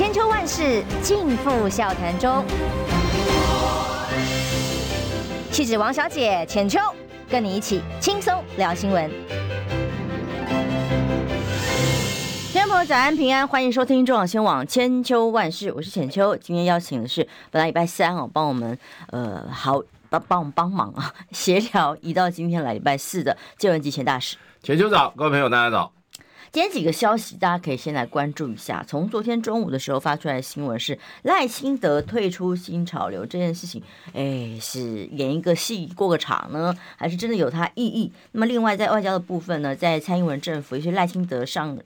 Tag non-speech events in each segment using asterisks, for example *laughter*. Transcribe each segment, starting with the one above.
千秋万世尽付笑谈中。气质王小姐浅秋，跟你一起轻松聊新闻。听众朋友早安平安，欢迎收听中广新闻网千秋万世，我是浅秋。今天邀请的是本来礼拜三哦，帮我们呃好帮帮我们帮忙啊 *laughs* 协调移到今天来礼拜四的借文集前大使。浅秋早，各位朋友大家早。今天几个消息，大家可以先来关注一下。从昨天中午的时候发出来的新闻是赖清德退出新潮流这件事情，哎，是演一个戏过个场呢，还是真的有它意义？那么另外在外交的部分呢，在蔡英文政府，也是赖清德上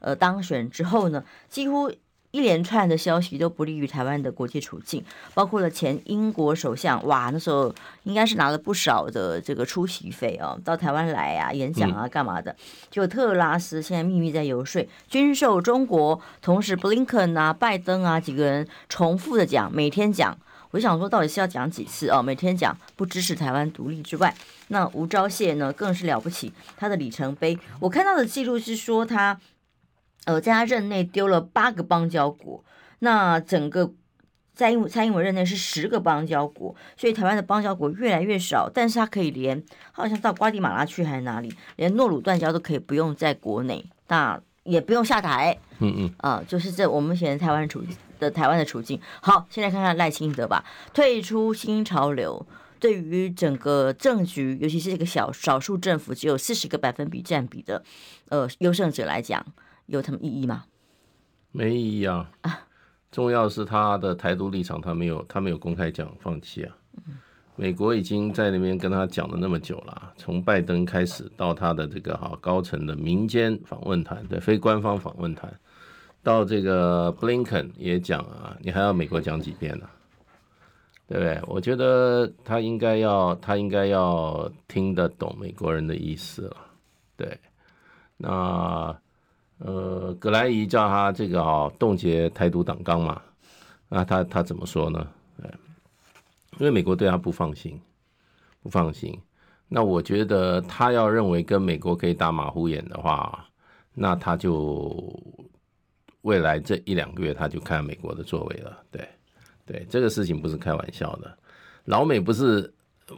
呃当选之后呢，几乎。一连串的消息都不利于台湾的国际处境，包括了前英国首相，哇，那时候应该是拿了不少的这个出席费哦，到台湾来啊，演讲啊，干嘛的？就特拉斯现在秘密在游说军售中国，同时布林肯啊、拜登啊几个人重复的讲，每天讲，我就想说到底是要讲几次哦？每天讲不支持台湾独立之外，那吴钊燮呢更是了不起，他的里程碑，我看到的记录是说他。呃，在他任内丢了八个邦交国，那整个蔡英蔡英文任内是十个邦交国，所以台湾的邦交国越来越少，但是他可以连好像到瓜地马拉去还是哪里，连诺鲁断交都可以不用在国内，那也不用下台，嗯嗯，啊、呃，就是这我们现在台湾处的台湾的处境。好，现在看看赖清德吧，退出新潮流，对于整个政局，尤其是这个小少数政府只有四十个百分比占比的呃优胜者来讲。有什么意义吗？没意义啊！重要是他的台独立场，他没有，他没有公开讲放弃啊。美国已经在那边跟他讲了那么久了，从拜登开始到他的这个哈高层的民间访问团，对非官方访问团，到这个布林肯也讲啊，你还要美国讲几遍呢？对不对？我觉得他应该要，他应该要听得懂美国人的意思了。对，那。呃，葛莱仪叫他这个哦，冻结台独党纲嘛，那他他怎么说呢？因为美国对他不放心，不放心。那我觉得他要认为跟美国可以打马虎眼的话，那他就未来这一两个月他就看美国的作为了。对，对，这个事情不是开玩笑的。老美不是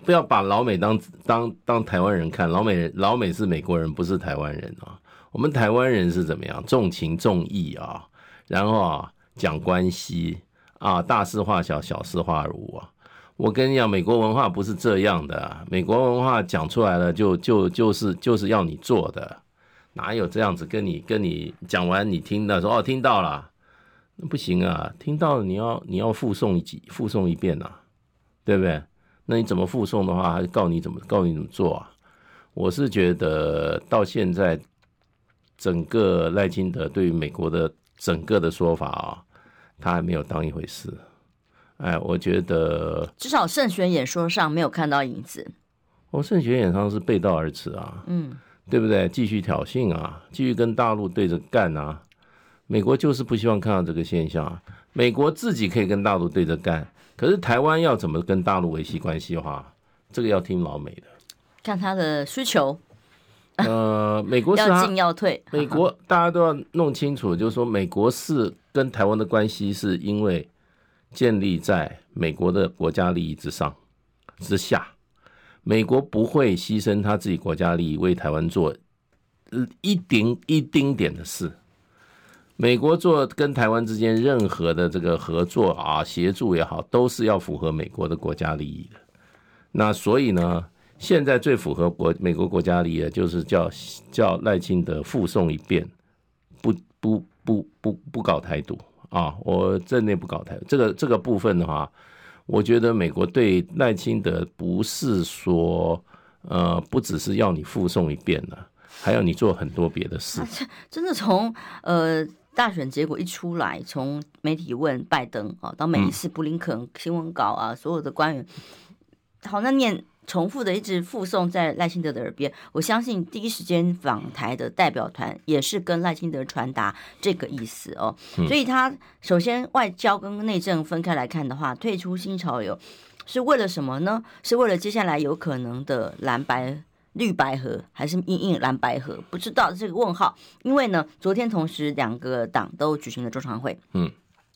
不要把老美当当当台湾人看，老美老美是美国人，不是台湾人啊。我们台湾人是怎么样？重情重义啊，然后啊讲关系啊，大事化小，小事化无啊。我跟你讲，美国文化不是这样的。美国文化讲出来了就，就就是就是要你做的，哪有这样子跟你跟你讲完你听的说哦听到了，那不行啊，听到你要你要复诵几复诵一遍呐、啊，对不对？那你怎么复诵的话，还告你怎么告你怎么做啊？我是觉得到现在。整个赖清德对于美国的整个的说法啊，他还没有当一回事。哎，我觉得至少胜选演说上没有看到影子。我胜选演说是背道而驰啊，嗯，对不对？继续挑衅啊，继续跟大陆对着干啊。美国就是不希望看到这个现象啊。美国自己可以跟大陆对着干，可是台湾要怎么跟大陆维系关系的话，这个要听老美的，看他的需求。呃，美国是要进要退。美国 *laughs* 大家都要弄清楚，就是说，美国是跟台湾的关系，是因为建立在美国的国家利益之上之下。美国不会牺牲他自己国家利益为台湾做一丁一丁点的事。美国做跟台湾之间任何的这个合作啊、协助也好，都是要符合美国的国家利益的。那所以呢？现在最符合国美国国家利益的，就是叫叫赖清德复送一遍，不不不不不搞台独啊！我阵内不搞台独，这个这个部分的话，我觉得美国对赖清德不是说呃，不只是要你复送一遍了，还要你做很多别的事。啊、真的从呃大选结果一出来，从媒体问拜登啊，到每一次布林肯新闻稿啊，所有的官员好那念。重复的一直附送在赖清德的耳边，我相信第一时间访台的代表团也是跟赖清德传达这个意思哦。所以他首先外交跟内政分开来看的话，退出新潮流是为了什么呢？是为了接下来有可能的蓝白绿白合，还是硬硬蓝白合？不知道这个问号。因为呢，昨天同时两个党都举行了中常会，嗯，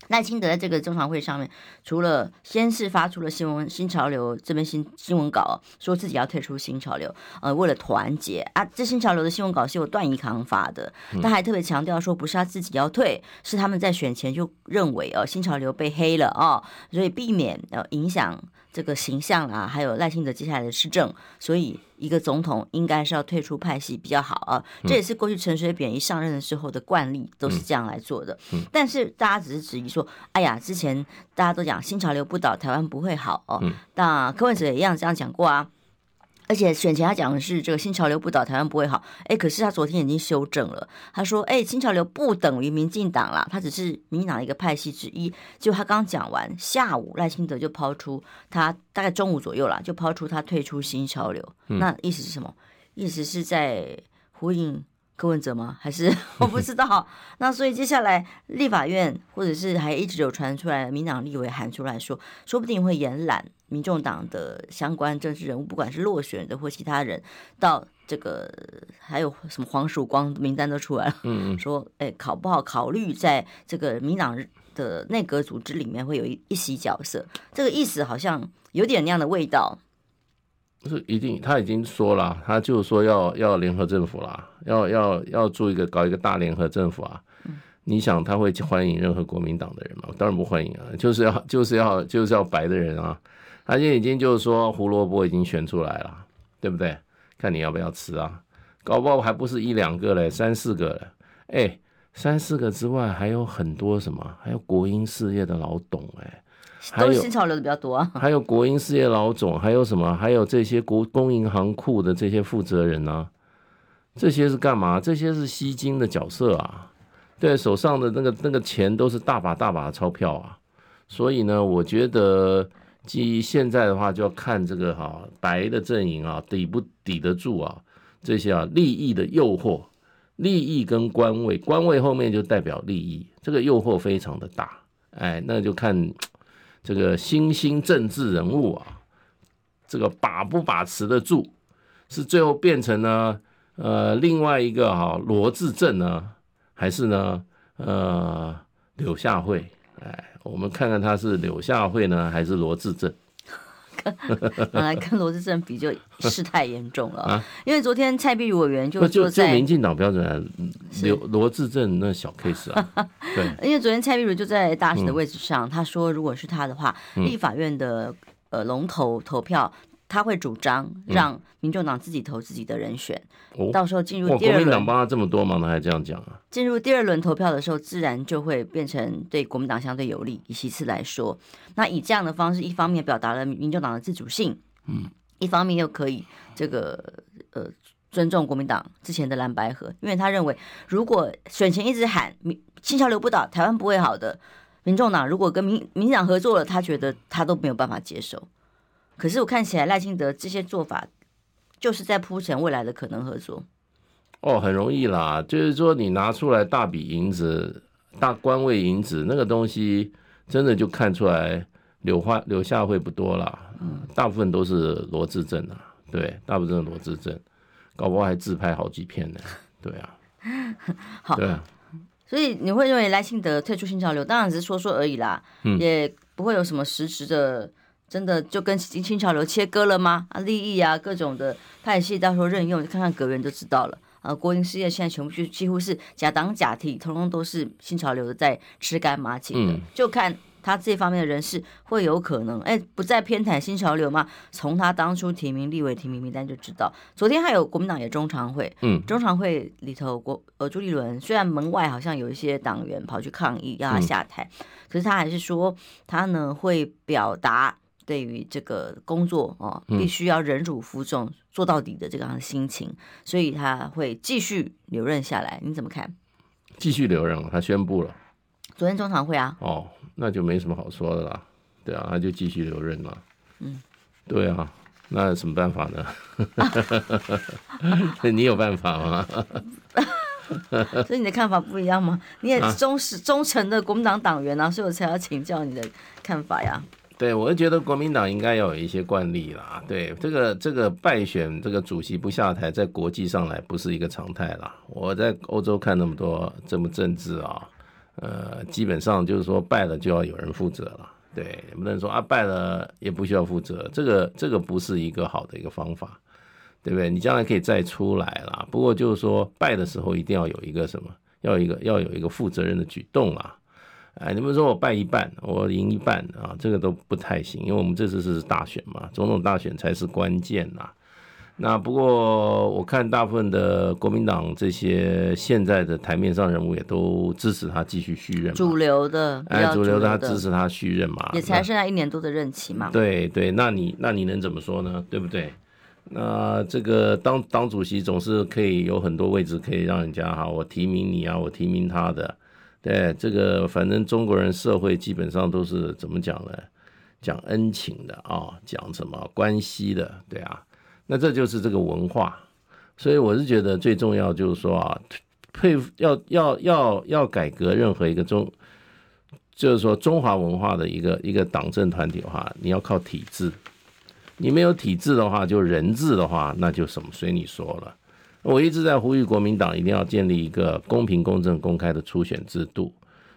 赖清德在这个中常会上面，除了先是发出了新闻新潮流这边新新闻稿，说自己要退出新潮流，呃，为了团结啊，这新潮流的新闻稿是由段宜康发的，他还特别强调说，不是他自己要退，是他们在选前就认为哦，新潮流被黑了哦，所以避免呃影响。这个形象啊，还有赖清德接下来的施政，所以一个总统应该是要退出派系比较好啊。这也是过去陈水扁一上任的时候的惯例，都是这样来做的。但是大家只是质疑说，哎呀，之前大家都讲新潮流不倒，台湾不会好哦。那柯文哲也一样这样讲过啊。而且选前他讲的是这个新潮流不倒，台湾不会好。哎，可是他昨天已经修正了，他说：“哎，新潮流不等于民进党啦，他只是民进党的一个派系之一。”就他刚讲完，下午赖清德就抛出他大概中午左右啦，就抛出他退出新潮流。嗯、那意思是什么？意思是在呼应柯文哲吗？还是我不知道。*laughs* 那所以接下来立法院或者是还一直有传出来，民党立委喊出来说，说不定会延揽。民众党的相关政治人物，不管是落选的或其他人，到这个还有什么黄曙光名单都出来了，嗯嗯，说哎，考不好考虑在这个民党的内阁组织里面会有一一席角色，这个意思好像有点那样的味道。不是一定，他已经说了，他就说要要联合政府啦，要要要做一个搞一个大联合政府啊。嗯，你想他会欢迎任何国民党的人吗？当然不欢迎啊，就是要就是要就是要白的人啊。他现在已经就是说胡萝卜已经选出来了，对不对？看你要不要吃啊？搞不好还不是一两个嘞，三四个嘞。哎，三四个之外还有很多什么？还有国营事业的老董哎，都是新潮流的比较多啊。还有国营事业老总，还有什么？还有这些国公银行库的这些负责人呢、啊？这些是干嘛？这些是吸金的角色啊。对，手上的那个那个钱都是大把大把的钞票啊。所以呢，我觉得。基于现在的话，就要看这个哈白的阵营啊，抵不抵得住啊这些啊利益的诱惑，利益跟官位，官位后面就代表利益，这个诱惑非常的大，哎，那就看这个新兴政治人物啊，这个把不把持得住，是最后变成呢呃另外一个哈罗智正呢，还是呢呃柳下惠，哎。我们看看他是柳下惠呢，还是罗志正？本 *laughs* 来跟罗志正比就事态严重了，啊、因为昨天蔡壁如委员就就就民进党标准来，罗罗志正那小 case 啊，*laughs* 对，因为昨天蔡壁如就在大使的位置上，嗯、他说如果是他的话，立法院的呃龙头投票。他会主张让民众党自己投自己的人选，嗯、到时候进入第二轮，国民党帮他这么多忙，他还这样讲啊？进入第二轮投票的时候，自然就会变成对国民党相对有利。以其次来说，那以这样的方式，一方面表达了民众党的自主性，嗯，一方面又可以这个呃尊重国民党之前的蓝白河，因为他认为，如果选前一直喊民新潮流不倒，台湾不会好的，民众党如果跟民民进党合作了，他觉得他都没有办法接受。可是我看起来赖清德这些做法，就是在铺陈未来的可能合作。哦，很容易啦，就是说你拿出来大笔银子、大官位银子，那个东西真的就看出来留花留下会不多啦。嗯，大部分都是罗志正啊，对，大部分都是罗志正，搞不好还自拍好几片呢。对啊，*laughs* 好，对啊，所以你会认为赖清德退出新潮流，当然只是说说而已啦，嗯，也不会有什么实质的。真的就跟新潮流切割了吗？啊，利益啊，各种的派系，到时候任用，看看阁员就知道了。啊，国营事业现在全部就几乎是假党假替，通通都是新潮流的在吃干抹净的。嗯、就看他这方面的人士会有可能，哎，不再偏袒新潮流吗？从他当初提名立委提名名单就知道。昨天还有国民党也中常会，嗯，中常会里头国呃朱立伦虽然门外好像有一些党员跑去抗议要他下台，嗯、可是他还是说他呢会表达。对于这个工作哦，必须要忍辱负重，嗯、做到底的这个样的心情，所以他会继续留任下来。你怎么看？继续留任，他宣布了。昨天中常会啊。哦，那就没什么好说的啦。对啊，他就继续留任了。嗯，对啊，那有什么办法呢？*laughs* 你有办法吗？*laughs* 所以你的看法不一样吗？你也忠实、啊、忠诚的国民党党员啊，所以我才要请教你的看法呀。对，我就觉得国民党应该要有一些惯例啦。对，这个这个败选这个主席不下台，在国际上来不是一个常态啦。我在欧洲看那么多这么政治啊，呃，基本上就是说败了就要有人负责了，对，不能说啊败了也不需要负责，这个这个不是一个好的一个方法，对不对？你将来可以再出来啦，不过就是说败的时候一定要有一个什么，要一个要有一个负责任的举动啦。哎，你们说我败一半，我赢一半啊，这个都不太行，因为我们这次是大选嘛，总统大选才是关键呐。那不过我看大部分的国民党这些现在的台面上人物也都支持他继续续任，主流的，哎，主流的他支持他续任嘛，也才剩下一年多的任期嘛。对对，那你那你能怎么说呢？对不对？那这个当当主席总是可以有很多位置可以让人家哈，我提名你啊，我提名他的。对，这个反正中国人社会基本上都是怎么讲呢？讲恩情的啊，讲什么关系的，对啊。那这就是这个文化，所以我是觉得最重要就是说啊，佩要要要要改革任何一个中，就是说中华文化的一个一个党政团体的话，你要靠体制，你没有体制的话，就人治的话，那就什么随你说了。我一直在呼吁国民党一定要建立一个公平、公正、公开的初选制度，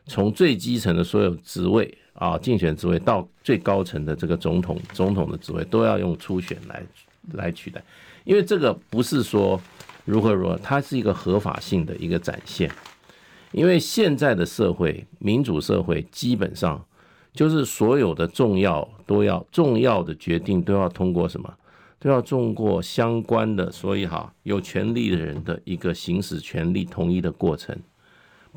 从最基层的所有职位啊，竞选职位到最高层的这个总统、总统的职位，都要用初选来。来取代，因为这个不是说如何如何，它是一个合法性的一个展现。因为现在的社会，民主社会基本上就是所有的重要都要重要的决定都要通过什么，都要通过相关的，所以哈有权利的人的一个行使权利同一的过程，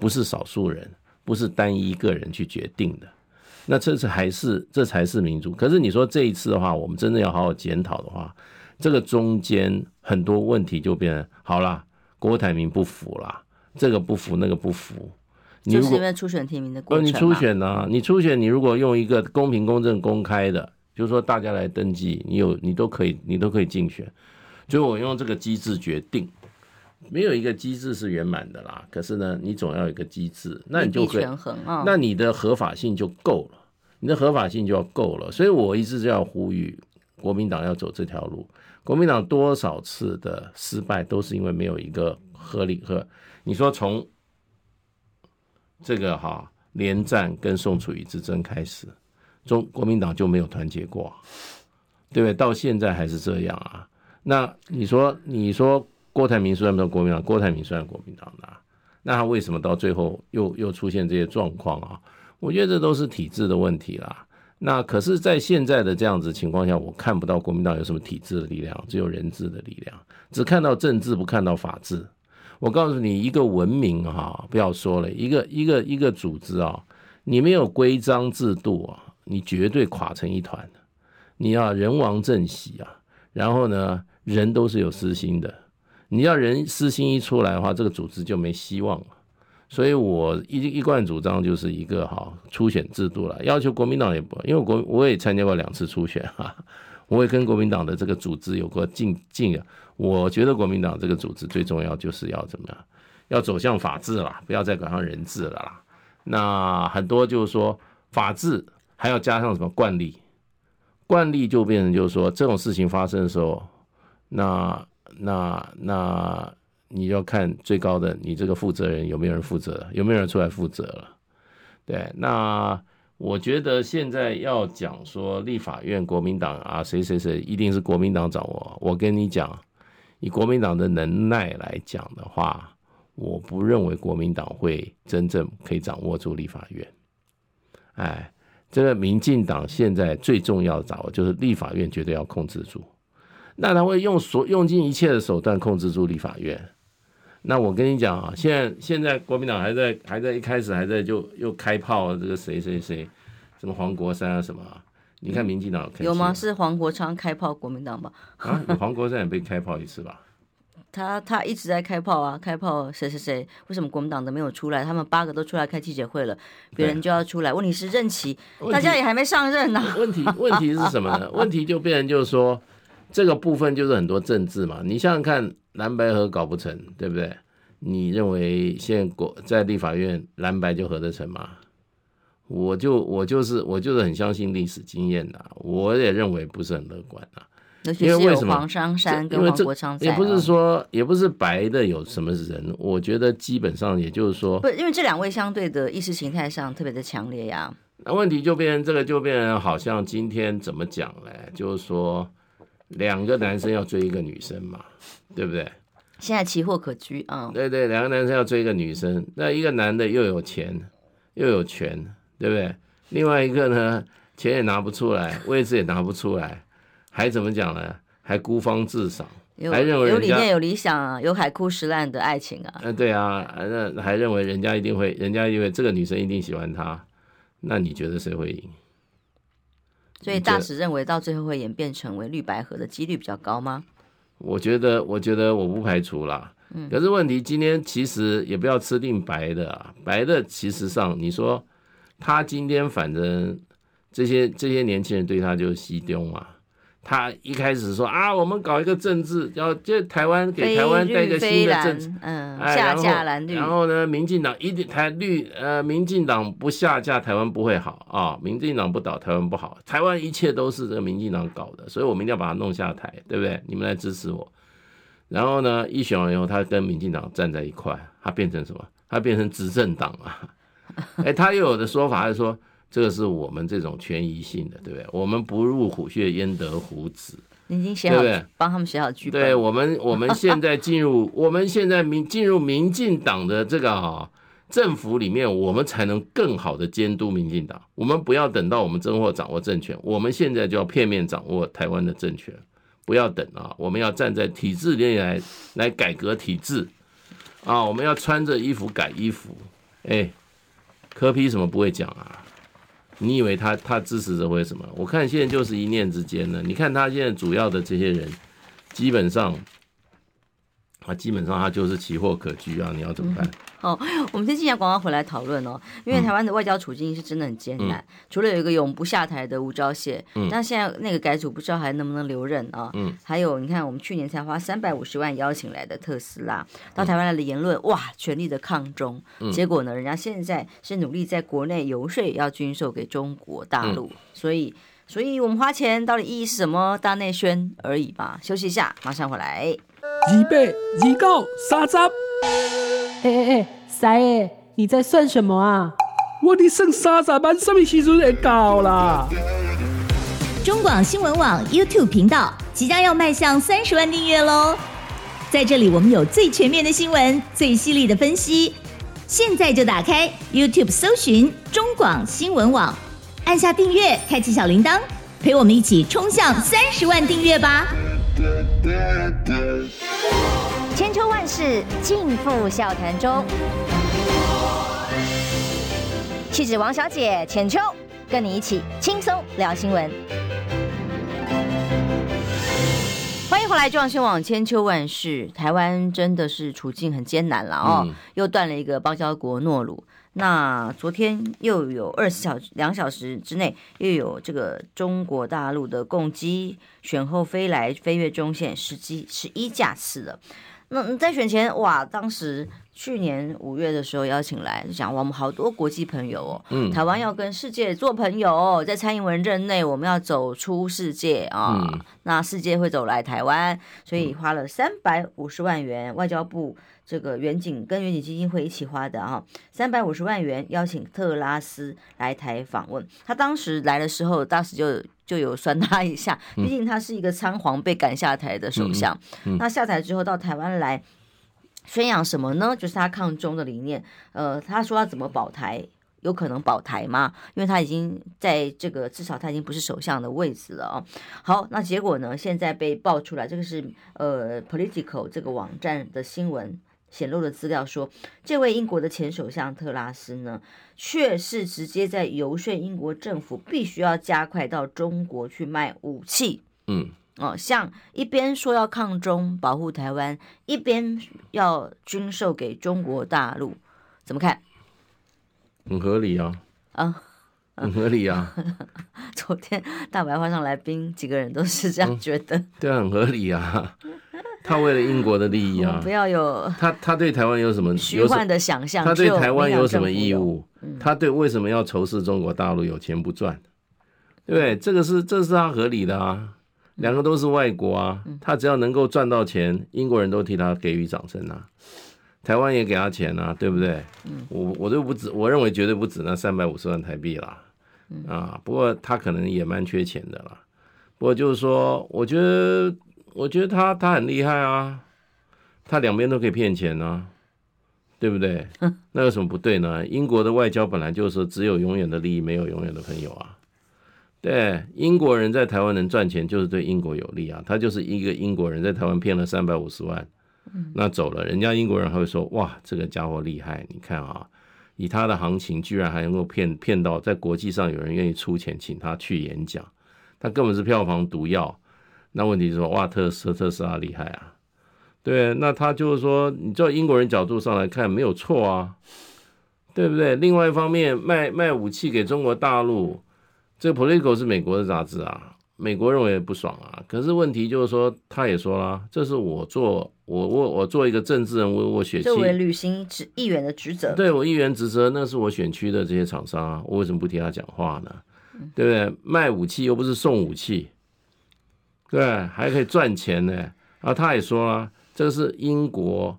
不是少数人，不是单一个人去决定的。那这次还是这才是民主。可是你说这一次的话，我们真的要好好检讨的话，这个中间很多问题就变成好了，郭台铭不服啦，这个不服那个不服，你就是因为初选提名的过程。你初选呢、啊？你初选，你如果用一个公平、公正、公开的，就是说大家来登记，你有你都可以，你都可以竞选。就我用这个机制决定，没有一个机制是圆满的啦。可是呢，你总要有一个机制，那你就可以，那你的合法性就够了，你的合法性就要够了。所以我一直就要呼吁国民党要走这条路。国民党多少次的失败都是因为没有一个合理和你说从这个哈连战跟宋楚瑜之争开始，中国民党就没有团结过，对不对？到现在还是这样啊。那你说你说郭台铭算不算国民党，郭台铭算国民党的，那他为什么到最后又又出现这些状况啊？我觉得这都是体制的问题啦。那可是，在现在的这样子情况下，我看不到国民党有什么体制的力量，只有人治的力量，只看到政治，不看到法治。我告诉你，一个文明哈，不要说了，一个一个一个组织啊，你没有规章制度啊，你绝对垮成一团。你要人亡政息啊，然后呢，人都是有私心的，你要人私心一出来的话，这个组织就没希望了。所以我一一贯主张就是一个哈初选制度了，要求国民党也不，因为国我也参加过两次初选哈，*laughs* 我也跟国民党的这个组织有过进进，我觉得国民党这个组织最重要就是要怎么样，要走向法治了，不要再搞上人治了啦。那很多就是说法治还要加上什么惯例，惯例就变成就是说这种事情发生的时候，那那那。你要看最高的，你这个负责人有没有人负责？有没有人出来负责了？对，那我觉得现在要讲说立法院国民党啊，谁谁谁一定是国民党掌握。我跟你讲，以国民党的能耐来讲的话，我不认为国民党会真正可以掌握住立法院。哎，这个民进党现在最重要的掌握就是立法院绝对要控制住，那他会用所用尽一切的手段控制住立法院。那我跟你讲啊，现在现在国民党还在还在一开始还在就又开炮这个谁谁谁，什么黄国山啊什么啊？你看民进党有吗？是黄国昌开炮国民党吧？啊，黄国山也被开炮一次吧？他他一直在开炮啊，开炮谁谁谁？为什么国民党都没有出来？他们八个都出来开记者会了，别人就要出来。问题是任期大家也还没上任呢、啊。问题问题是什么呢？*laughs* 问题就变成就是说。这个部分就是很多政治嘛，你想想看，蓝白合搞不成，对不对？你认为现在国在立法院蓝白就合得成吗？我就我就是我就是很相信历史经验的，我也认为不是很乐观的。因为为什么黄珊珊跟黄国昌在？也不是说，也不是白的有什么人，我觉得基本上也就是说，不，因为这两位相对的意识形态上特别的强烈呀。那问题就变成这个，就变成好像今天怎么讲嘞？就是说，两个男生要追一个女生嘛，对不对？现在奇货可居啊。对对，两个男生要追一个女生，那一个男的又有钱又有权，对不对？另外一个呢，钱也拿不出来，位置也拿不出来。还怎么讲呢？还孤芳自赏，还认为有理念、有理想啊，有海枯石烂的爱情啊。嗯，对啊，那还认为人家一定会，人家因为这个女生一定喜欢他，那你觉得谁会赢？所以大使认为到最后会演变成为绿白合的几率比较高吗？我觉得，我觉得我不排除啦。嗯，可是问题今天其实也不要吃定白的啊，白的其实上你说他今天反正这些这些年轻人对他就是西丢嘛。他一开始说啊，我们搞一个政治，要就台湾给台湾带一个新的政治，嗯，下架蓝绿，然后呢，民进党一定台绿，呃，民进党不下架台湾不会好啊，民进党不倒台湾不好，台湾一切都是这个民进党搞的，所以我们一定要把它弄下台，对不对？你们来支持我。然后呢，一选完以后，他跟民进党站在一块，他变成什么？他变成执政党啊！哎，他又有的说法是说。这个是我们这种权宜性的，对不对？我们不入虎穴，焉得虎子？你已经写好，对不对？帮他们写好剧本。对我们，*laughs* 我们现在进入，我们现在民进入民进党的这个啊政府里面，我们才能更好的监督民进党。我们不要等到我们真货掌握政权，我们现在就要片面掌握台湾的政权，不要等啊！我们要站在体制内来来改革体制啊！我们要穿着衣服改衣服。哎，柯批什么不会讲啊？你以为他他支持者会什么？我看现在就是一念之间呢。你看他现在主要的这些人，基本上，啊，基本上他就是奇货可居啊。你要怎么办？嗯哦，我们先进下广告回来讨论哦。因为台湾的外交处境是真的很艰难，嗯、除了有一个永不下台的吴钊燮，嗯，那现在那个改组不知道还能不能留任啊？嗯，还有你看，我们去年才花三百五十万邀请来的特斯拉到台湾来的言论，哇，全力的抗中，嗯，结果呢，人家现在是努力在国内游说要军售给中国大陆，嗯，所以，所以我们花钱到底意义是什么？大内宣而已吧。休息一下，马上回来。二八二九三十。哎哎哎，三爷，你在算什么啊？我的剩三十万，什么时阵会到啦？中广新闻网 YouTube 频道即将要迈向三十万订阅喽！在这里，我们有最全面的新闻，最犀利的分析。现在就打开 YouTube 搜寻中广新闻网，按下订阅，开启小铃铛，陪我们一起冲向三十万订阅吧！千秋万世尽付笑谈中，气质王小姐浅秋，跟你一起轻松聊新闻。欢迎回来，中央新闻网千秋万世。台湾真的是处境很艰难了哦，嗯、又断了一个邦交国诺鲁。那昨天又有二十小两小时之内，又有这个中国大陆的共机选后飞来飞越中线十机十一架次的。那在选前哇，当时去年五月的时候邀请来，就讲我们好多国际朋友哦，嗯，台湾要跟世界做朋友，在蔡英文任内，我们要走出世界啊，嗯、那世界会走来台湾，所以花了三百五十万元，外交部这个远景跟远景基金会一起花的啊，三百五十万元邀请特拉斯来台访问，他当时来的时候，当时就。就有酸他一下，毕竟他是一个仓皇被赶下台的首相。嗯嗯嗯、那下台之后到台湾来宣扬什么呢？就是他抗中的理念。呃，他说要怎么保台？有可能保台吗？因为他已经在这个至少他已经不是首相的位置了哦。好，那结果呢？现在被爆出来，这个是呃 Political 这个网站的新闻。显露的资料说，这位英国的前首相特拉斯呢，却是直接在游说英国政府必须要加快到中国去卖武器。嗯，哦，像一边说要抗中保护台湾，一边要军售给中国大陆，怎么看？很合理啊。啊，很合理啊。*laughs* 昨天大白话上来宾几个人都是这样觉得。嗯、对啊，很合理啊。他为了英国的利益啊，不要有他，他对台湾有什么虚幻的想象？他对台湾有什么义务？他对为什么要仇视中国大陆有钱不赚？对不对？这个是这是他合理的啊。两个都是外国啊，他只要能够赚到钱，英国人都替他给予掌声啊，台湾也给他钱啊，对不对？我我都不止，我认为绝对不止那三百五十万台币啦，啊，不过他可能也蛮缺钱的啦。不过就是说，我觉得，我觉得他他很厉害啊，他两边都可以骗钱啊，对不对？*laughs* 那有什么不对呢？英国的外交本来就是说只有永远的利益，没有永远的朋友啊。对，英国人在台湾能赚钱，就是对英国有利啊。他就是一个英国人在台湾骗了三百五十万，那走了，人家英国人还会说：哇，这个家伙厉害！你看啊，以他的行情，居然还能够骗骗到在国际上有人愿意出钱请他去演讲。他根本是票房毒药，那问题是说，哇，特斯特斯拉厉害啊，对，那他就是说，你照英国人角度上来看没有错啊，对不对？另外一方面，卖卖武器给中国大陆，这个 Political 是美国的杂志啊，美国认为不爽啊。可是问题就是说，他也说了，这是我做，我我我做一个政治人物，我选区。作为履行职议员的职责，对我议员职责，那是我选区的这些厂商啊，我为什么不替他讲话呢？对不对？卖武器又不是送武器，对，还可以赚钱呢。然后他也说了，这是英国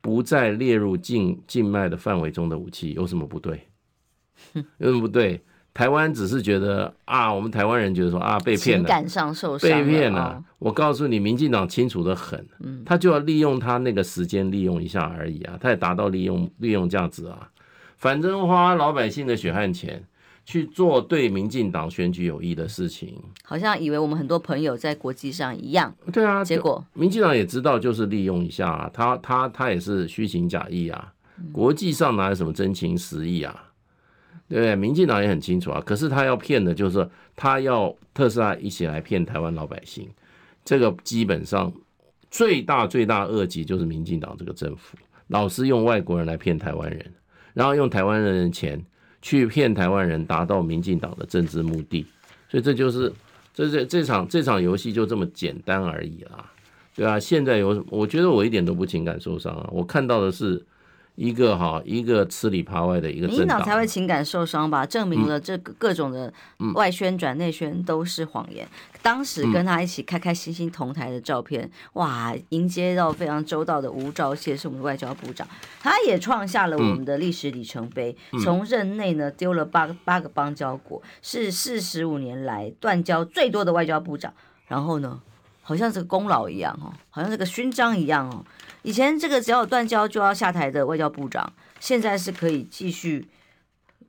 不再列入禁禁卖的范围中的武器，有什么不对？*laughs* 有什么不对？台湾只是觉得啊，我们台湾人觉得说啊，被骗了，情感上受伤，被骗了。我告诉你，民进党清楚的很，他就要利用他那个时间利用一下而已啊，他也达到利用利用价值啊，反正花老百姓的血汗钱。去做对民进党选举有益的事情，好像以为我们很多朋友在国际上一样。对啊，结果民进党也知道，就是利用一下啊，他他他也是虚情假意啊，国际上哪有什么真情实意啊？对不对？民进党也很清楚啊，可是他要骗的就是他要特斯拉一起来骗台湾老百姓，这个基本上最大最大恶极就是民进党这个政府，老是用外国人来骗台湾人，然后用台湾人的钱。去骗台湾人，达到民进党的政治目的，所以这就是这这这场这场游戏就这么简单而已啦，对啊，现在有什么，我觉得我一点都不情感受伤啊，我看到的是。一个哈，一个吃里扒外的一个政党，民进党才会情感受伤吧？证明了这个各种的外宣转内宣都是谎言。嗯、当时跟他一起开开心心同台的照片，嗯、哇，迎接到非常周到的吴钊燮是我们的外交部长，他也创下了我们的历史里程碑。嗯、从任内呢丢了八八个邦交国，是四十五年来断交最多的外交部长。然后呢，好像是个功劳一样哦，好像是个勋章一样哦。以前这个只要有断交就要下台的外交部长，现在是可以继续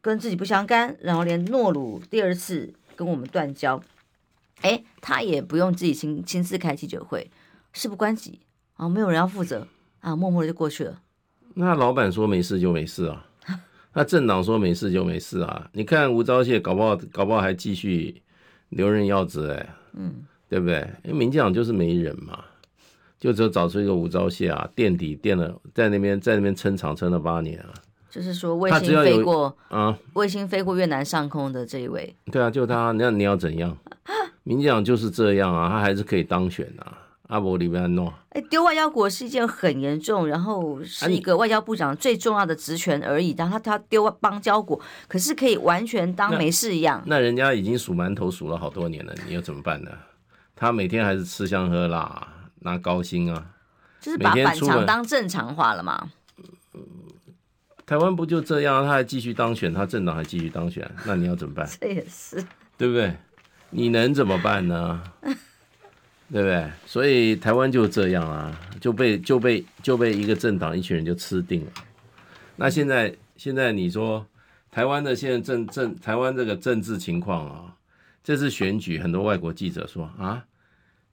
跟自己不相干，然后连诺鲁第二次跟我们断交，哎，他也不用自己亲亲自开记者会，事不关己啊，没有人要负责啊，默默的就过去了。那老板说没事就没事啊，*laughs* 那政党说没事就没事啊。你看吴钊燮搞不好搞不好还继续留任要职哎，嗯，对不对？因为民进党就是没人嘛。就只有找出一个吴钊燮啊，垫底垫了，在那边在那边撑场撑了八年啊。就是说卫星飞过啊，卫星飞过越南上空的这一位。对啊，就他，那你要怎样？民进党就是这样啊，他还是可以当选啊。阿伯里边诺，哎，丢外交国是一件很严重，然后是一个外交部长最重要的职权而已。但他他丢邦交国，可是可以完全当没事一样。那，那人家已经数馒头数了好多年了，你又怎么办呢？他每天还是吃香喝辣。拿高薪啊，就是把反常当正常化了嘛。嗯，台湾不就这样？他还继续当选，他政党还继续当选，那你要怎么办？*laughs* 这也是对不对？你能怎么办呢？*laughs* 对不对？所以台湾就这样啊，就被就被就被一个政党一群人就吃定了。那现在现在你说台湾的现在政政台湾这个政治情况啊，这次选举，很多外国记者说啊。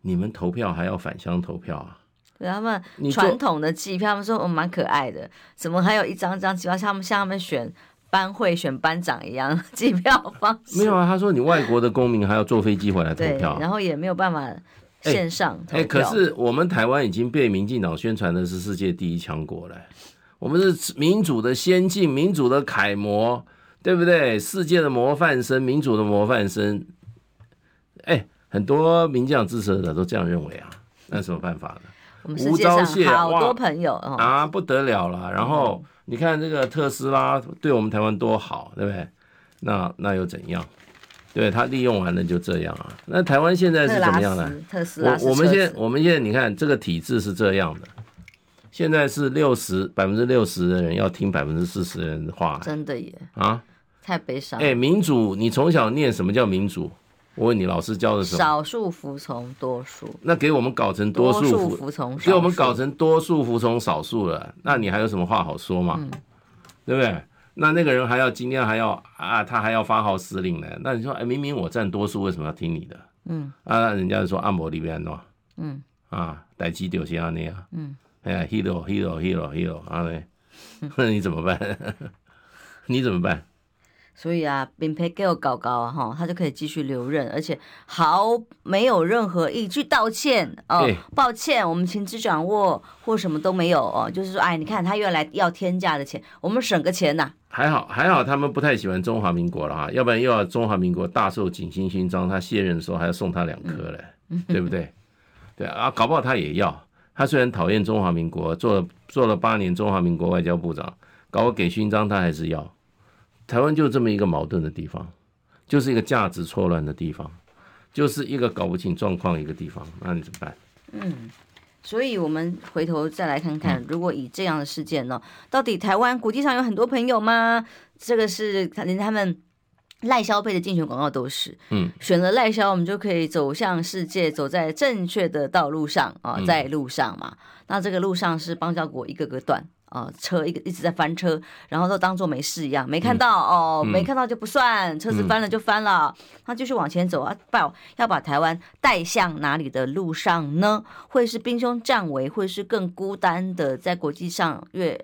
你们投票还要返乡投票啊？对，他们传统的机票，他们说我蛮可爱的，怎么还有一张张机票，像他们像他们选班会选班长一样机票方式？没有啊，他说你外国的公民还要坐飞机回来投票，然后也没有办法线上投票。哎，可是我们台湾已经被民进党宣传的是世界第一强国了，我们是民主的先进，民主的楷模，对不对？世界的模范生，民主的模范生，哎。很多民进党支持者都这样认为啊，那有什么办法呢？我们世界上好多朋友啊，不得了了。然后你看这个特斯拉对我们台湾多好，对不对？那那又怎样？对他利用完了就这样啊。那台湾现在是怎么样呢？特斯拉，我我们现在我们现在你看这个体制是这样的，现在是六十百分之六十的人要听百分之四十的人的话，真的耶啊，太悲伤。哎，民主，你从小念什么叫民主？我问你，老师教的什么？少数服从多数。那给我们搞成多数服，服从，给我们搞成多数服从少数了，那你还有什么话好说吗？嗯、对不对？那那个人还要今天还要啊，他还要发号施令呢。那你说，哎，明明我占多数，为什么要听你的？嗯啊，人家就说按摩里边喏，嗯啊，代志就是安尼啊，嗯，哎呀，hero hero hero hero，啊嘞，*laughs* 那你怎么办？*laughs* 你怎么办？所以啊，并配给我搞搞啊，哈，他就可以继续留任，而且毫没有任何一句道歉哦，欸、抱歉，我们情资掌握或什么都没有哦，就是说，哎，你看他又来要天价的钱，我们省个钱呐、啊。还好还好，他们不太喜欢中华民国了哈，要不然又要中华民国大受景星勋章，他卸任的时候还要送他两颗嘞，嗯、对不对？对啊，搞不好他也要。他虽然讨厌中华民国，做了做了八年中华民国外交部长，搞我给勋章他还是要。台湾就这么一个矛盾的地方，就是一个价值错乱的地方，就是一个搞不清状况一个地方，那你怎么办？嗯，所以我们回头再来看看，如果以这样的事件呢，到底台湾国际上有很多朋友吗？这个是连他们赖萧配的竞选广告都是，嗯，选了赖萧，我们就可以走向世界，走在正确的道路上啊，在路上嘛。那这个路上是邦交国一个个断。啊、呃，车一个一直在翻车，然后都当做没事一样，没看到、嗯、哦，没看到就不算，车子翻了就翻了，他继续往前走啊，报要把台湾带向哪里的路上呢？会是兵凶战危，会是更孤单的，在国际上越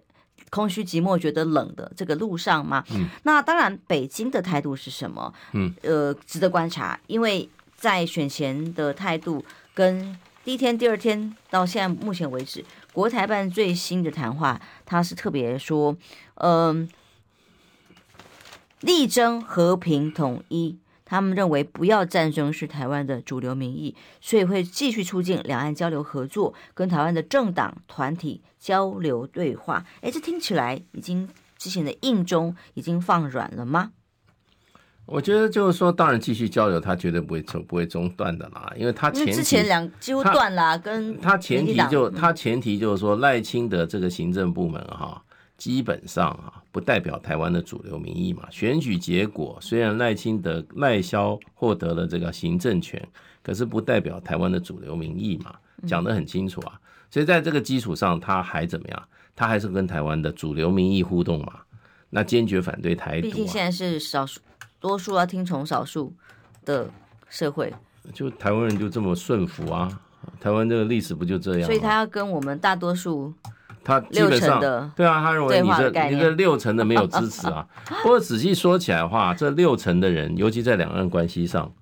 空虚寂寞，觉得冷的这个路上吗？嗯，那当然，北京的态度是什么？嗯，呃，值得观察，因为在选前的态度跟第一天、第二天到现在目前为止。国台办最新的谈话，他是特别说，嗯、力争和平统一。他们认为不要战争是台湾的主流民意，所以会继续促进两岸交流合作，跟台湾的政党团体交流对话。哎，这听起来已经之前的印中已经放软了吗？我觉得就是说，当然继续交流，他绝对不会中不会中断的啦，因为他前提之前两几乎断了，跟他前提就他前提就是说赖清德这个行政部门哈，基本上啊不代表台湾的主流民意嘛。选举结果虽然赖清德赖萧获得了这个行政权，可是不代表台湾的主流民意嘛，讲得很清楚啊。所以在这个基础上，他还怎么样？他还是跟台湾的主流民意互动嘛？那坚决反对台独啊。毕竟现在是少数。多数要听从少数的社会，就台湾人就这么顺服啊？台湾这个历史不就这样？所以他要跟我们大多数，他基本上对啊，他认为你这你这六成的没有支持啊。*laughs* 不过仔细说起来的话，这六成的人，尤其在两岸关系上，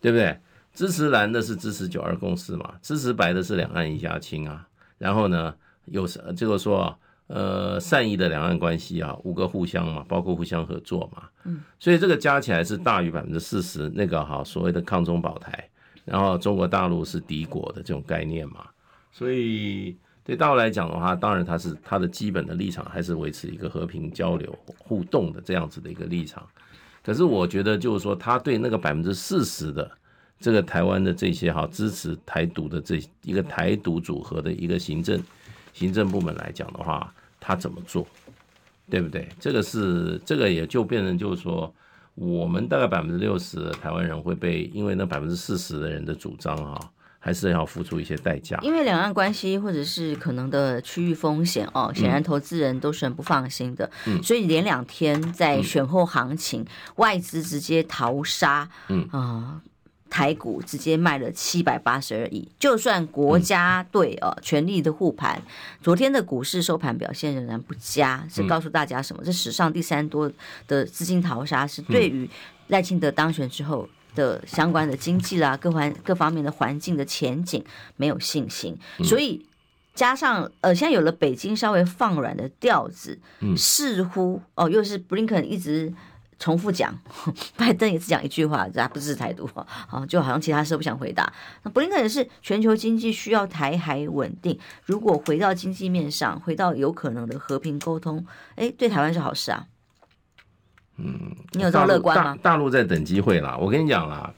对不对？支持蓝的是支持九二共识嘛，支持白的是两岸一家亲啊。然后呢，有什就是说。呃，善意的两岸关系啊，五个互相嘛，包括互相合作嘛，嗯，所以这个加起来是大于百分之四十那个哈所谓的抗中保台，然后中国大陆是敌国的这种概念嘛，所以对大陆来讲的话，当然它是它的基本的立场还是维持一个和平交流互动的这样子的一个立场，可是我觉得就是说，他对那个百分之四十的这个台湾的这些哈支持台独的这一个台独组合的一个行政。行政部门来讲的话，他怎么做，对不对？这个是这个也就变成就是说，我们大概百分之六十的台湾人会被因为那百分之四十的人的主张啊，还是要付出一些代价。因为两岸关系或者是可能的区域风险哦，显然投资人都是很不放心的。嗯，所以连两天在选后行情，嗯、外资直接逃杀。嗯啊。呃台股直接卖了七百八十二亿，就算国家队哦全力的护盘，昨天的股市收盘表现仍然不佳，是告诉大家什么？这史上第三多的资金淘沙，是对于赖清德当选之后的相关的经济啦，各环各方面的环境的前景没有信心，所以加上呃，现在有了北京稍微放软的调子，似乎哦，又是布林肯一直。重复讲，*laughs* 拜登也只讲一句话，他不是台独，*laughs* 啊，就好像其他事都不想回答。那布林肯也是全球经济需要台海稳定，如果回到经济面上，回到有可能的和平沟通，哎，对台湾是好事啊。嗯，你有这么乐观吗？大陆在等机会啦。我跟你讲啦，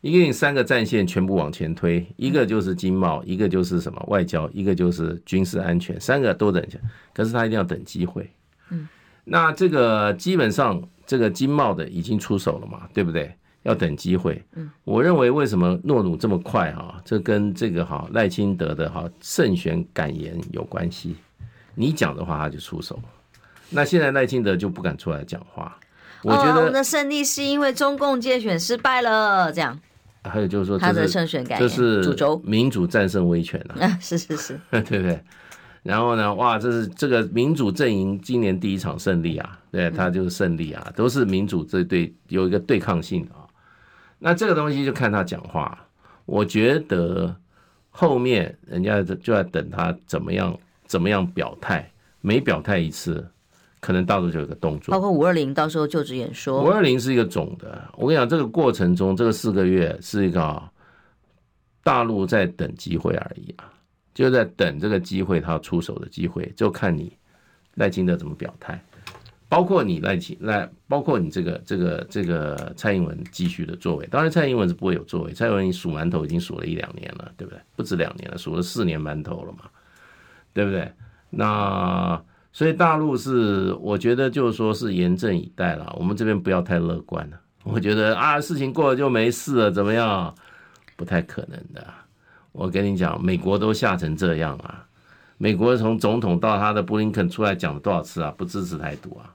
一个三个战线全部往前推，一个就是经贸，一个就是什么外交，一个就是军事安全，三个都等下。可是他一定要等机会。嗯，那这个基本上这个经贸的已经出手了嘛，对不对？要等机会。嗯，我认为为什么诺鲁这么快哈？这跟这个哈赖清德的哈胜选感言有关系。你讲的话他就出手，那现在赖清德就不敢出来讲话。我觉得我们的胜利是因为中共介选失败了，这样。还有就是说，他的胜选感言，这是民主战胜威权啊！是 *laughs* 是是，*laughs* 对不对？然后呢，哇，这是这个民主阵营今年第一场胜利啊！对，他就是胜利啊，都是民主这对有一个对抗性啊。那这个东西就看他讲话，我觉得后面人家就在等他怎么样。怎么样表态？每表态一次，可能大陆就有个动作。包括五二零到时候就职演说。五二零是一个总的，我跟你讲，这个过程中这个四个月是一个大陆在等机会而已啊，就在等这个机会，他出手的机会，就看你赖清德怎么表态。包括你赖清赖，包括你这个这个这个蔡英文继续的作为。当然，蔡英文是不会有作为。蔡英文你数馒头已经数了一两年了，对不对？不止两年了，数了四年馒头了嘛。对不对？那所以大陆是，我觉得就是说是严阵以待了。我们这边不要太乐观了。我觉得啊，事情过了就没事了，怎么样？不太可能的。我跟你讲，美国都吓成这样啊！美国从总统到他的布林肯出来讲了多少次啊？不支持台独啊！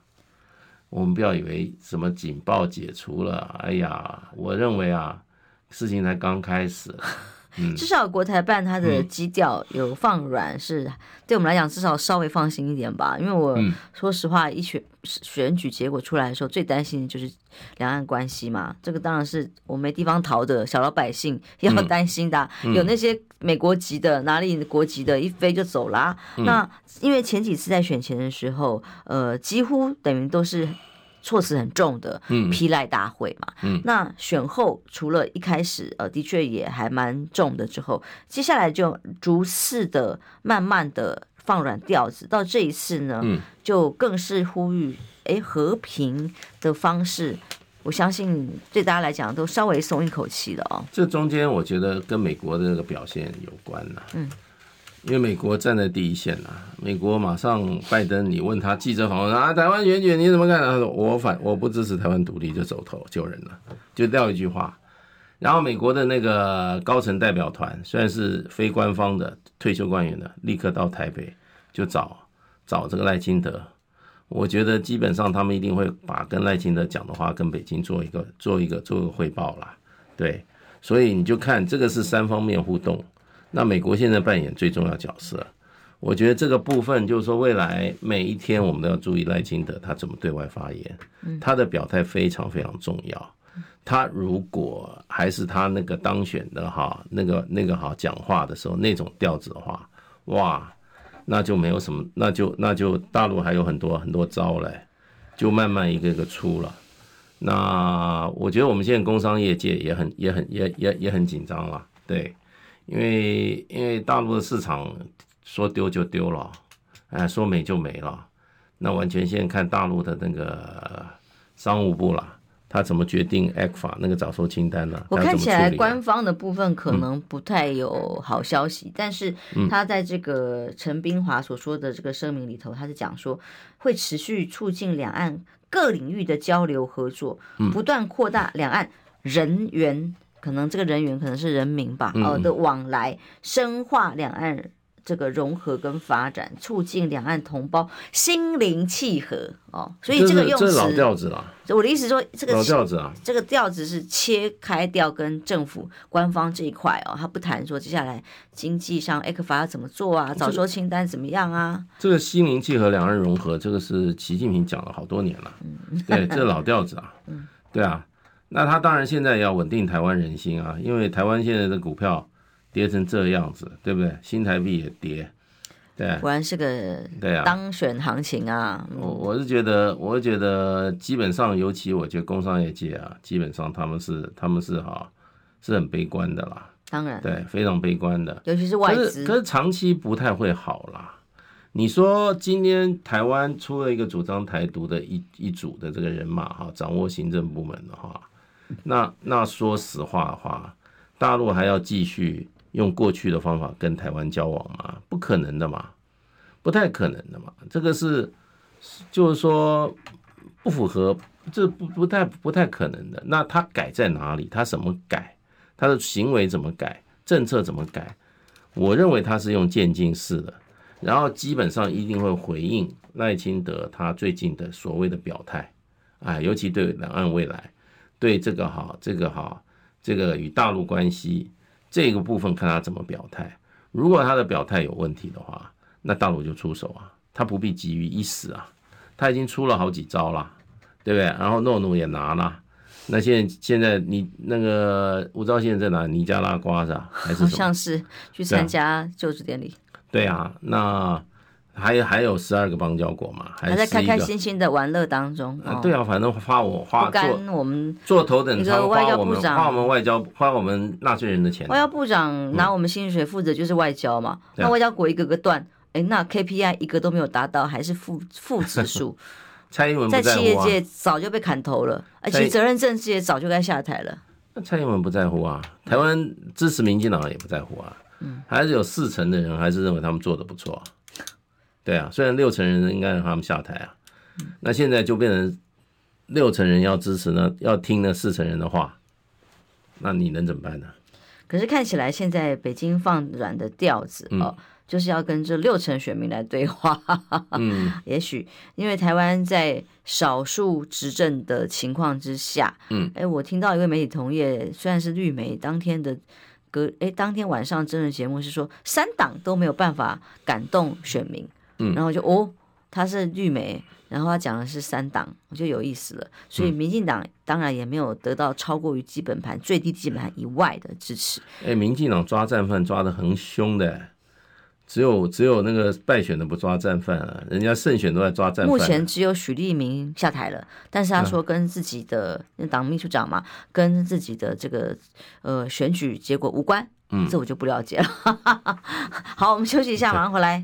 我们不要以为什么警报解除了，哎呀，我认为啊，事情才刚开始。*laughs* 至少国台办它的基调有放软，是对我们来讲至少稍微放心一点吧。因为我说实话，一选选举结果出来的时候，最担心的就是两岸关系嘛。这个当然是我没地方逃的小老百姓要担心的。有那些美国籍的，哪里国籍的，一飞就走啦。那因为前几次在选前的时候，呃，几乎等于都是。措辞很重的批赖大会嘛，嗯，那选后除了一开始呃的确也还蛮重的，之后接下来就逐次的慢慢的放软调子，到这一次呢，嗯，就更是呼吁哎和平的方式，我相信对大家来讲都稍微松一口气了哦。这中间我觉得跟美国的那个表现有关呐，嗯。因为美国站在第一线呐，美国马上拜登，你问他记者访问啊，台湾选举你怎么看？他说我反我不支持台湾独立，就走投救人了，就撂一句话。然后美国的那个高层代表团虽然是非官方的退休官员的，立刻到台北就找找这个赖清德。我觉得基本上他们一定会把跟赖清德讲的话跟北京做一个做一个做一个汇报啦。对，所以你就看这个是三方面互动。那美国现在扮演最重要角色，我觉得这个部分就是说，未来每一天我们都要注意赖清德他怎么对外发言，他的表态非常非常重要。他如果还是他那个当选的哈，那个那个哈讲话的时候那种调子的话，哇，那就没有什么，那就那就大陆还有很多很多招嘞，就慢慢一个一个出了。那我觉得我们现在工商业界也很也很也也也很紧张了，对。因为因为大陆的市场说丢就丢了，哎，说没就没了，那完全现在看大陆的那个商务部了，他怎么决定 ECFA 那个早收清单呢？我看起来官方的部分可能不太有好消息，嗯、但是他在这个陈冰华所说的这个声明里头，他是讲说会持续促进两岸各领域的交流合作，不断扩大两岸人员。可能这个人员可能是人民吧，呃的往来，深化两岸这个融合跟发展，促进两岸同胞心灵契合哦。所以这个用词，这是老调子了。我的意思说，这个老调子啊，这个调子是切开掉跟政府官方这一块哦，他不谈说接下来经济上 ECFA 要怎么做啊，早收清单怎么样啊？这个心灵契合、两岸融合，这个是习近平讲了好多年了。嗯，对，这是老调子啊。嗯，对啊。那他当然现在也要稳定台湾人心啊，因为台湾现在的股票跌成这样子，对不对？新台币也跌，对，果然是个对啊，当选行情啊。我我是觉得，我是觉得基本上，尤其我觉得工商业界啊，基本上他们是他们是哈是很悲观的啦。当然，对，非常悲观的，尤其是外资，可是长期不太会好啦。你说今天台湾出了一个主张台独的一一组的这个人马哈，掌握行政部门的话，那那说实话的话，大陆还要继续用过去的方法跟台湾交往吗？不可能的嘛，不太可能的嘛。这个是就是说不符合，这不不太不太可能的。那他改在哪里？他怎么改？他的行为怎么改？政策怎么改？我认为他是用渐进式的。然后基本上一定会回应赖清德他最近的所谓的表态，哎，尤其对两岸未来，对这个好，这个好，这个与大陆关系这个部分看他怎么表态。如果他的表态有问题的话，那大陆就出手啊，他不必急于一时啊，他已经出了好几招了，对不对？然后诺诺也拿了，那现在现在你那个吴钊燮在哪？尼加拉瓜是吧？还是好像是去参加就职典礼。对啊，那还有还有十二个邦交国嘛，还，在开开心心的玩乐当中。啊，对啊，反正花我花做我们做头等舱，外交部长花我们花我们外交花我们纳税人的钱。外交部长拿我们薪水负责就是外交嘛，嗯、那外交国一个个断，哎，那 KPI 一个都没有达到，还是负负指数。*laughs* 蔡英文在企业界早就被砍头了，而且责任政治也早就该下台了。那蔡英文不在乎啊，台湾支持民进党也不在乎啊。嗯还是有四成的人还是认为他们做的不错，对啊，虽然六成人应该让他们下台啊，那现在就变成六成人要支持呢，要听那四成人的话，那你能怎么办呢？可是看起来现在北京放软的调子哦，就是要跟这六成选民来对话。*laughs* 嗯，*laughs* 也许因为台湾在少数执政的情况之下，嗯，哎，我听到一位媒体同业，虽然是绿媒，当天的。隔哎，当天晚上真人节目是说三党都没有办法感动选民，嗯，然后就哦，他是绿媒，然后他讲的是三党，我就有意思了。所以民进党当然也没有得到超过于基本盘最低基本盘以外的支持。哎，民进党抓战犯抓的很凶的。只有只有那个败选的不抓战犯啊，人家胜选都在抓战犯。目前只有许立明下台了，但是他说跟自己的党秘书长嘛，跟自己的这个呃选举结果无关。嗯，这我就不了解了。*laughs* 好，我们休息一下，马上回来。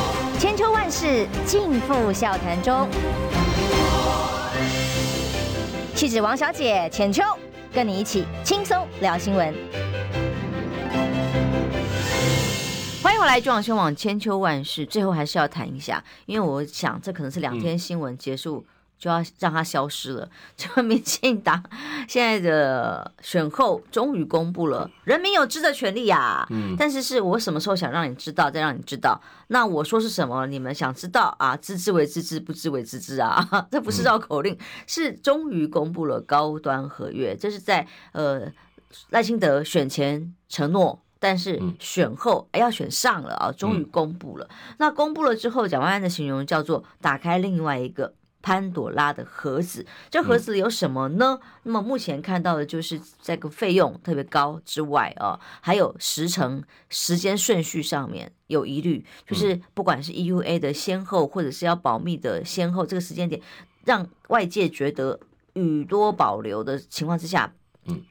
千秋万世尽付笑谈中，气质王小姐浅秋，跟你一起轻松聊新闻。欢迎回来，中网新闻网千秋万世，最后还是要谈一下，因为我想这可能是两天新闻结束就要让它消失了。*laughs* 这个民进党现在的选后终于公布了，人民有知的权利呀。嗯，但是是我什么时候想让你知道，再让你知道。那我说是什么？你们想知道啊？知之为知之，不知为知之啊！*laughs* 这不是绕口令，是终于公布了高端合约。这是在呃赖清德选前承诺。但是选后哎，要选上了啊，终于公布了。那公布了之后，蒋万安的形容叫做打开另外一个潘朵拉的盒子。这盒子里有什么呢？那么目前看到的就是这个费用特别高之外啊，还有时程时间顺序上面有疑虑，就是不管是 EUA 的先后，或者是要保密的先后，这个时间点让外界觉得予多保留的情况之下。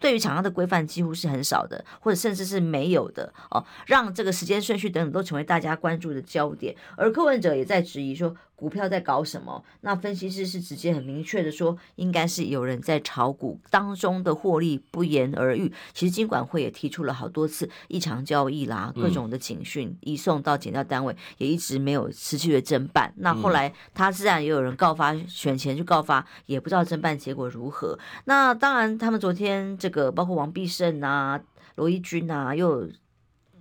对于厂商的规范几乎是很少的，或者甚至是没有的哦，让这个时间顺序等等都成为大家关注的焦点。而柯文哲也在质疑说，股票在搞什么？那分析师是直接很明确的说，应该是有人在炒股当中的获利不言而喻。其实金管会也提出了好多次异常交易啦，各种的警讯移送到检调单位，也一直没有持续的侦办。那后来他自然也有人告发，选前就告发，也不知道侦办结果如何。那当然，他们昨天。这个包括王必胜啊、罗一军啊，又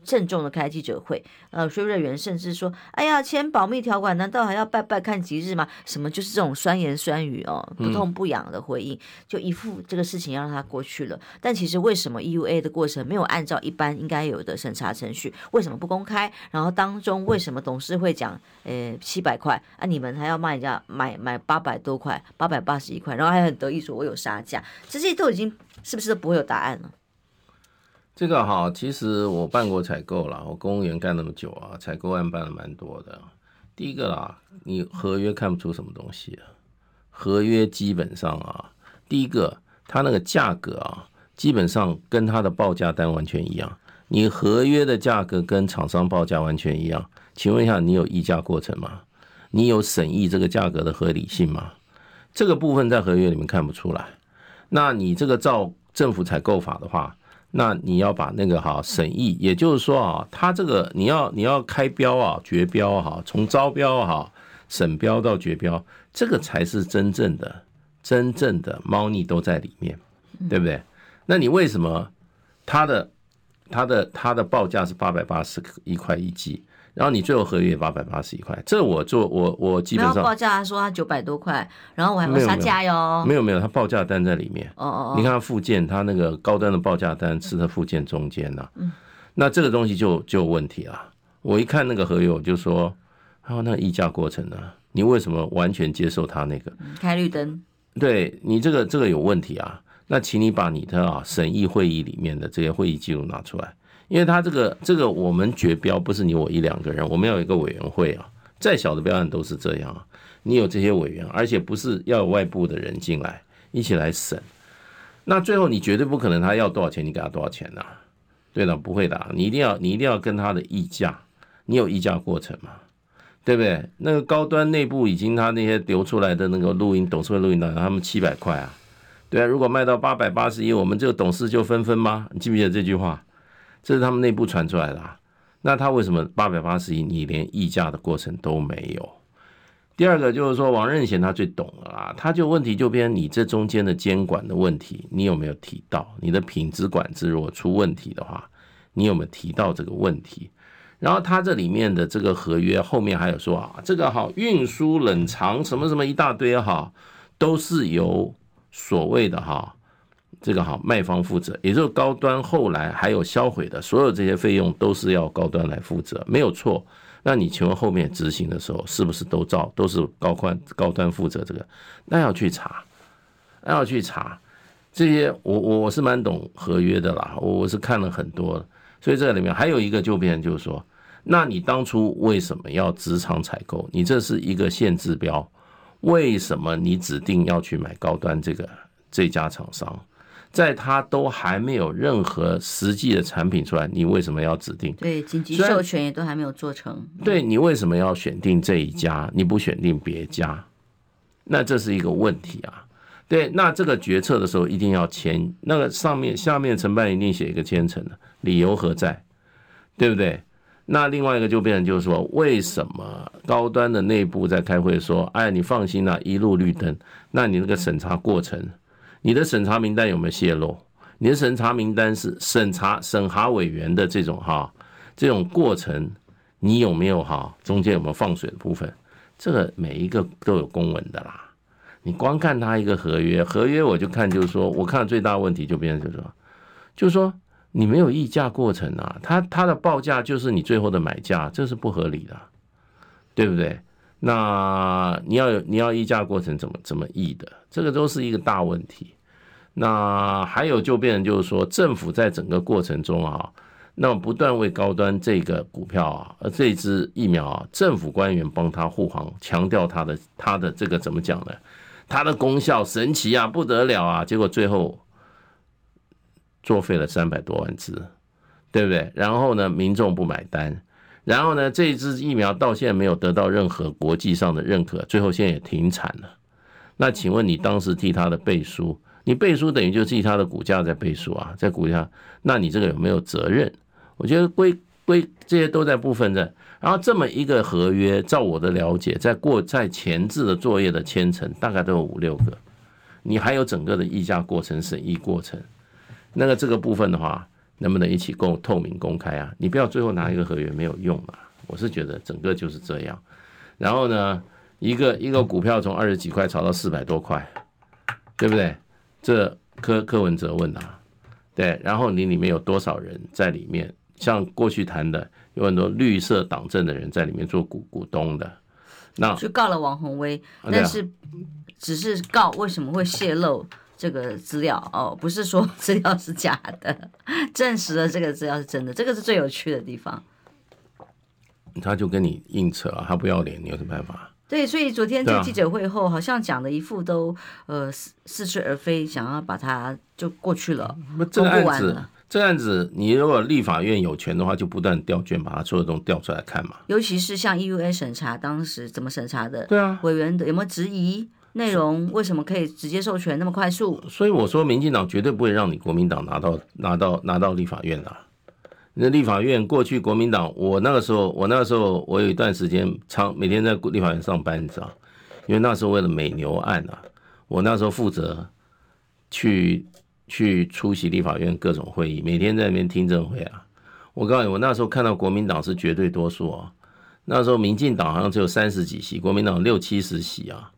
郑重的开记者会。呃，薛瑞元甚至说：“哎呀，签保密条款难道还要拜拜看吉日吗？什么就是这种酸言酸语哦，不痛不痒的回应，嗯、就一副这个事情要让它过去了。但其实为什么 EUA 的过程没有按照一般应该有的审查程序？为什么不公开？然后当中为什么董事会讲，呃，七百块啊，你们还要卖人家买买八百多块，八百八十一块，然后还很得意说我有杀价，这些都已经是不是都不会有答案了？”这个哈，其实我办过采购啦，我公务员干那么久啊，采购案办了蛮多的。第一个啦，你合约看不出什么东西啊，合约基本上啊，第一个它那个价格啊，基本上跟它的报价单完全一样。你合约的价格跟厂商报价完全一样，请问一下，你有议价过程吗？你有审议这个价格的合理性吗？这个部分在合约里面看不出来。那你这个照政府采购法的话，那你要把那个哈审议，也就是说啊，他这个你要你要开标啊、决标哈，从招标哈、审标到决标，这个才是真正的真正的猫腻都在里面，对不对？那你为什么他的他的他的报价是八百八十一块一 G？？然后你最后合约八百八十一块，这我做我我基本上报价说他九百多块，然后我还会杀价哟。没有没有，他报价单在里面。哦哦哦，你看他附件，他那个高端的报价单是在附件中间呐。嗯，那这个东西就就有问题了。我一看那个合约，我就说，还有那个议价过程呢？你为什么完全接受他那个开绿灯？对你这个这个有问题啊。那请你把你的啊审议会议里面的这些会议记录拿出来。因为他这个这个我们决标不是你我一两个人，我们要有一个委员会啊，再小的标案都是这样啊。你有这些委员，而且不是要有外部的人进来一起来审，那最后你绝对不可能他要多少钱你给他多少钱呐？对的，不会的，你一定要你一定要跟他的议价，你有议价过程嘛？对不对？那个高端内部已经他那些流出来的那个录音，董事会录音档，他们七百块啊，对啊，如果卖到八百八十一，我们这个董事就分分吗？你记不记得这句话？这是他们内部传出来的，那他为什么八百八十一，你连议价的过程都没有？第二个就是说，王任贤他最懂了啦，他就问题就变你这中间的监管的问题，你有没有提到？你的品质管制如果出问题的话，你有没有提到这个问题？然后他这里面的这个合约后面还有说啊，这个哈运输冷藏什么什么一大堆哈，都是由所谓的哈。这个好，卖方负责，也就是高端后来还有销毁的所有这些费用都是要高端来负责，没有错。那你请问后面执行的时候是不是都照都是高宽高端负责这个？那要去查，那要去查这些。我我是蛮懂合约的啦，我是看了很多，所以这里面还有一个就变就是说，那你当初为什么要职场采购？你这是一个限制标，为什么你指定要去买高端这个这家厂商？在它都还没有任何实际的产品出来，你为什么要指定？对，紧急授权也都还没有做成。对，你为什么要选定这一家？你不选定别家？那这是一个问题啊。对，那这个决策的时候一定要签，那个上面下面承办一定写一个签呈的，理由何在？对不对？那另外一个就变成就是说，为什么高端的内部在开会说，哎，你放心啦，一路绿灯，那你那个审查过程？你的审查名单有没有泄露？你的审查名单是审查审查委员的这种哈，这种过程，你有没有哈？中间有没有放水的部分？这个每一个都有公文的啦。你光看他一个合约，合约我就看就是说，我看最大问题就变成就是说，就是说你没有议价过程啊，他他的报价就是你最后的买价，这是不合理的，对不对？那你要有你要议价过程怎么怎么议的？这个都是一个大问题。那还有就变成就是说，政府在整个过程中啊，那么不断为高端这个股票啊，而这支疫苗啊，政府官员帮他护航，强调他的他的这个怎么讲呢？它的功效神奇啊，不得了啊！结果最后作废了三百多万支，对不对？然后呢，民众不买单。然后呢，这一支疫苗到现在没有得到任何国际上的认可，最后现在也停产了。那请问你当时替他的背书，你背书等于就替他的股价在背书啊，在股价，那你这个有没有责任？我觉得归归这些都在部分在。然后这么一个合约，照我的了解，在过在前置的作业的签呈大概都有五六个，你还有整个的议价过程、审议过程，那个这个部分的话。能不能一起共透明公开啊？你不要最后拿一个合约没有用嘛。我是觉得整个就是这样。然后呢，一个一个股票从二十几块炒到四百多块，对不对？这柯柯文哲问啊，对。然后你里面有多少人在里面？像过去谈的，有很多绿色党政的人在里面做股股东的。那去告了王宏威，但是只是告为什么会泄露这个资料哦，不是说 *laughs* 资料是假的，证实了这个资料是真的，这个是最有趣的地方。他就跟你硬扯啊，他不要脸，你有什么办法？对，所以昨天这记者会后，好像讲的一副都呃似似是而非，想要把它就过去了，这个案子，这个案子，你如果立法院有权的话，就不断调卷，把它所有东西调出来看嘛。尤其是像 EUA 审查，当时怎么审查的？对啊，委员的有没有质疑内容？为什么可以直接授权那么快速？所以我说，民进党绝对不会让你国民党拿到拿到拿到立法院的。那立法院过去国民党，我那个时候，我那个时候，我有一段时间常每天在立法院上班，你知道？因为那时候为了美牛案啊，我那时候负责去去出席立法院各种会议，每天在那边听证会啊。我告诉你，我那时候看到国民党是绝对多数啊，那时候民进党好像只有三十几席，国民党六七十席啊，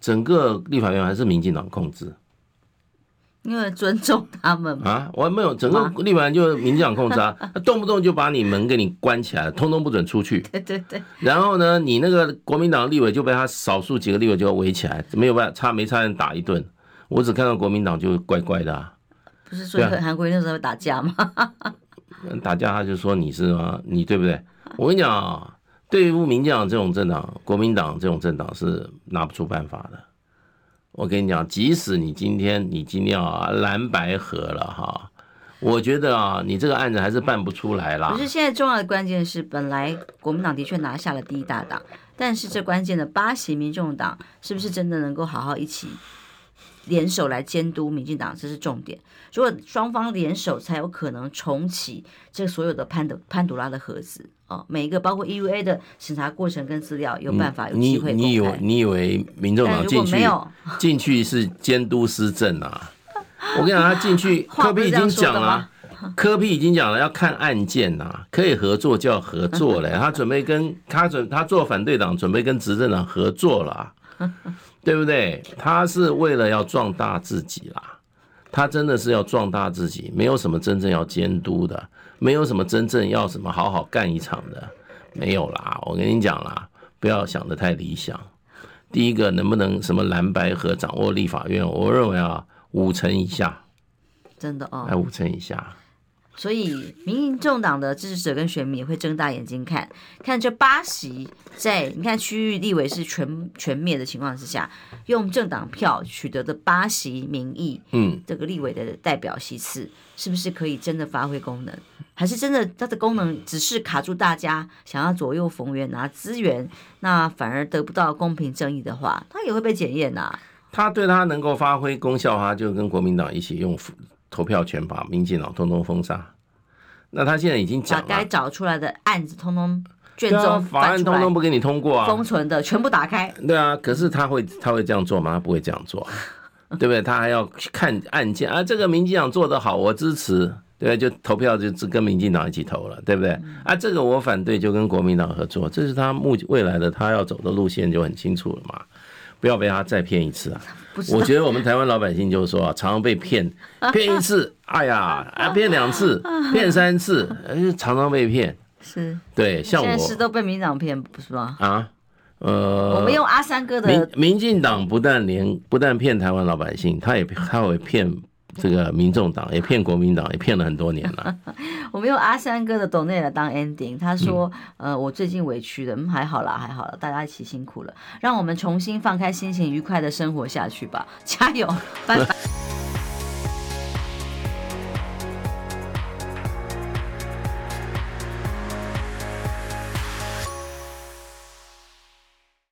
整个立法院还是民进党控制。因为尊重他们啊，我还没有整个立法院就民进党控制啊，他 *laughs* 动不动就把你门给你关起来，通通不准出去。*laughs* 对对对。然后呢，你那个国民党立委就被他少数几个立委就要围起来，没有办法，差没差人打一顿。我只看到国民党就乖乖的啊。不是说韩国瑜那时候打架吗？*laughs* 打架他就说你是吗？你对不对？我跟你讲啊，对付民进党这种政党，国民党这种政党是拿不出办法的。我跟你讲，即使你今天你今天啊蓝白合了哈，我觉得啊你这个案子还是办不出来啦。可是现在重要的关键是，本来国民党的确拿下了第一大党，但是这关键的八席民众党是不是真的能够好好一起联手来监督民进党，这是重点。如果双方联手，才有可能重启这所有的潘德潘朵拉的盒子。哦，每一个包括 EUA 的审查过程跟资料，有办法有机会公开。你你以为你以为民众党进去进去是监督施政啊？我跟你讲，他进去，科比已经讲了，科比已经讲了，要看案件呐，可以合作就要合作嘞。他准备跟他准他做反对党，准备跟执政党合作了，对不对？他是为了要壮大自己啦，他真的是要壮大自己，没有什么真正要监督的。没有什么真正要什么好好干一场的，没有啦。我跟你讲啦，不要想的太理想。第一个，能不能什么蓝白和掌握立法院？我认为啊，五成以下，真的哦，还五成以下。所以，民众党的支持者跟选民也会睁大眼睛看，看这八席在你看区域立委是全全灭的情况之下，用政党票取得的八席民意，嗯，这个立委的代表席次，是不是可以真的发挥功能？还是真的它的功能只是卡住大家想要左右逢源拿资源，那反而得不到公平正义的话，它也会被检验呐。他对他能够发挥功效，他就跟国民党一起用。投票权把民进党通通封杀，那他现在已经讲了，把该找出来的案子通通卷宗法案通通不给你通过啊，封存的全部打开。对啊，可是他会他会这样做吗？他不会这样做，*laughs* 对不对？他还要看案件啊，这个民进党做得好，我支持，对，就投票就跟民进党一起投了，对不对？啊，这个我反对，就跟国民党合作，这是他目未来的他要走的路线就很清楚了嘛。不要被他再骗一次啊！我觉得我们台湾老百姓就是说啊，常常被骗，*laughs* 骗一次，哎呀，啊骗两次，*laughs* 骗三次，常常被骗。是，对，像我，现在是都被民党骗，不是吗？啊，呃，我们用阿三哥的民民进党不但连不但骗台湾老百姓，他也他会骗。这个民众党也骗国民党，也骗了很多年了。*laughs* 我们用阿三哥的抖内来当 ending，他说：“嗯、呃，我最近委屈了，嗯，还好啦，还好啦，大家一起辛苦了，让我们重新放开心情，愉快的生活下去吧，加油，拜拜。*laughs* ”